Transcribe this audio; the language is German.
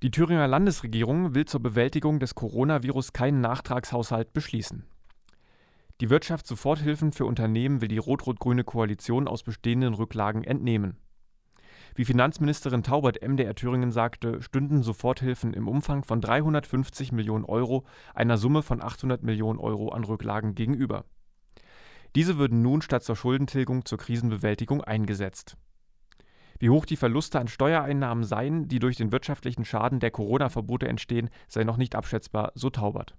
Die Thüringer Landesregierung will zur Bewältigung des Coronavirus keinen Nachtragshaushalt beschließen. Die Wirtschaftssoforthilfen für Unternehmen will die rot-rot-grüne Koalition aus bestehenden Rücklagen entnehmen. Wie Finanzministerin Taubert MDR Thüringen sagte, stünden Soforthilfen im Umfang von 350 Millionen Euro einer Summe von 800 Millionen Euro an Rücklagen gegenüber. Diese würden nun statt zur Schuldentilgung zur Krisenbewältigung eingesetzt. Wie hoch die Verluste an Steuereinnahmen seien, die durch den wirtschaftlichen Schaden der Corona-Verbote entstehen, sei noch nicht abschätzbar, so Taubert